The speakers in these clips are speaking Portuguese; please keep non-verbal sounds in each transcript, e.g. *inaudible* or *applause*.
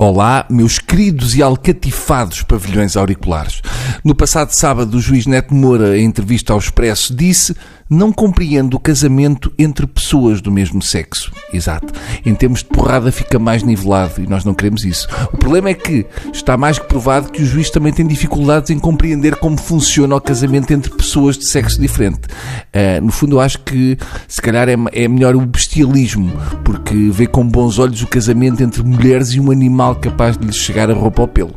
Olá, meus queridos e alcatifados pavilhões auriculares. No passado sábado, o juiz Neto Moura, em entrevista ao Expresso, disse não compreendo o casamento entre pessoas do mesmo sexo. Exato. Em termos de porrada fica mais nivelado e nós não queremos isso. O problema é que está mais que provado que o juiz também tem dificuldades em compreender como funciona o casamento entre pessoas de sexo diferente. Uh, no fundo, eu acho que se calhar é, é melhor o bestialismo, porque vê com bons olhos o casamento entre mulheres e um animal capaz de lhes chegar a roupa ao pelo.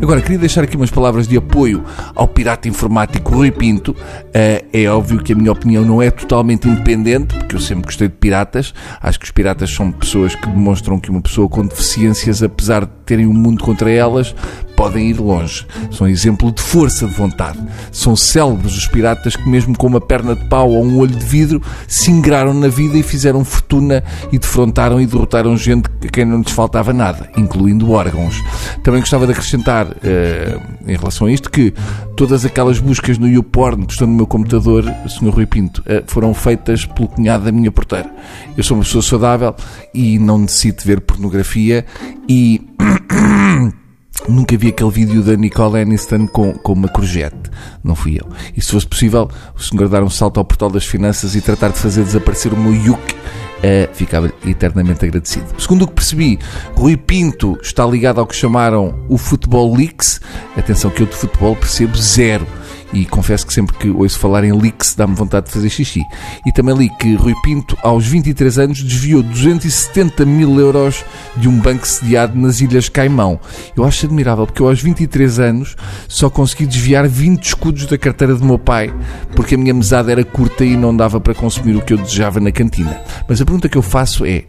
Agora, queria deixar aqui umas palavras de apoio ao pirata informático Rui Pinto. Uh, é óbvio que a minha opinião opinião, não é totalmente independente, porque eu sempre gostei de piratas. Acho que os piratas são pessoas que demonstram que uma pessoa com deficiências, apesar de terem o um mundo contra elas, podem ir longe. São exemplo de força de vontade. São célebres os piratas que, mesmo com uma perna de pau ou um olho de vidro, se ingraram na vida e fizeram fortuna e defrontaram e derrotaram gente a quem não lhes faltava nada, incluindo órgãos. Também gostava de acrescentar, uh, em relação a isto, que todas aquelas buscas no YouPorn que estão no meu computador, Sr. Rui Pinto, uh, foram feitas pelo cunhado da minha porteira. Eu sou uma pessoa saudável e não necessito ver pornografia e *coughs* Nunca vi aquele vídeo da Nicole Aniston com, com uma courgette. Não fui eu. E se fosse possível, o senhor dar um salto ao portal das finanças e tratar de fazer desaparecer o meu yuk, uh, ficava eternamente agradecido. Segundo o que percebi, Rui Pinto está ligado ao que chamaram o Futebol Leaks. Atenção que eu de futebol percebo zero e confesso que sempre que ouço falar em leaks dá-me vontade de fazer xixi. E também li que Rui Pinto, aos 23 anos, desviou 270 mil euros de um banco sediado nas Ilhas Caimão. Eu acho admirável, porque eu aos 23 anos só consegui desviar 20 escudos da carteira do meu pai, porque a minha mesada era curta e não dava para consumir o que eu desejava na cantina. Mas a pergunta que eu faço é: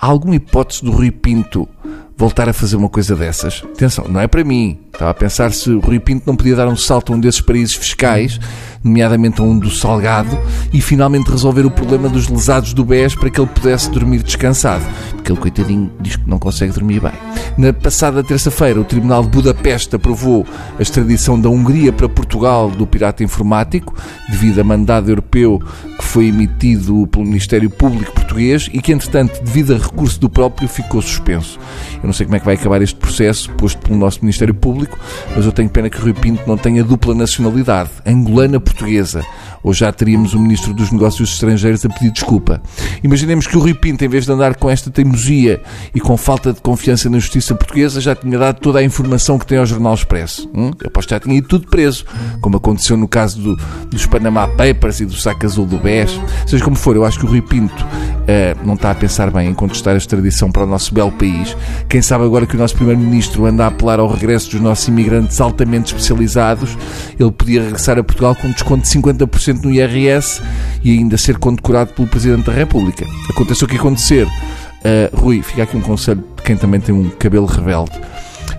há alguma hipótese do Rui Pinto voltar a fazer uma coisa dessas. Atenção, não é para mim. Estava a pensar se o Rui Pinto não podia dar um salto a um desses paraísos fiscais, nomeadamente a um do Salgado, e finalmente resolver o problema dos lesados do BES para que ele pudesse dormir descansado. Porque ele, coitadinho, diz que não consegue dormir bem. Na passada terça-feira, o Tribunal de Budapeste aprovou a extradição da Hungria para Portugal do pirata informático, devido a mandado europeu que foi emitido pelo Ministério Público Português e que, entretanto, devido a recurso do próprio, ficou suspenso. Eu não sei como é que vai acabar este processo posto pelo nosso Ministério Público, mas eu tenho pena que Rui Pinto não tenha dupla nacionalidade, angolana-portuguesa ou já teríamos o Ministro dos Negócios Estrangeiros a pedir desculpa. Imaginemos que o Rui Pinto, em vez de andar com esta teimosia e com falta de confiança na justiça portuguesa, já tinha dado toda a informação que tem ao Jornal Expresso. Hum? Eu aposto que já tinha ido tudo preso, como aconteceu no caso do, dos Panama Papers e do saco azul do BES. Seja como for, eu acho que o Rui Pinto uh, não está a pensar bem em contestar a extradição para o nosso belo país. Quem sabe agora que o nosso Primeiro-Ministro anda a apelar ao regresso dos nossos imigrantes altamente especializados, ele podia regressar a Portugal com um desconto de 50% no IRS e ainda ser condecorado pelo Presidente da República. Aconteça o que acontecer. Uh, Rui, fica aqui um conselho de quem também tem um cabelo rebelde.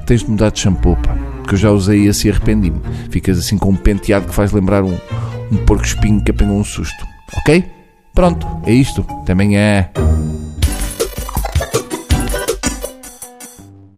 Tens de mudar de shampoo, pá. Porque eu já usei esse e arrependi-me. Ficas assim com um penteado que faz lembrar um, um porco espinho que apanhou um susto. Ok? Pronto, é isto. Também é.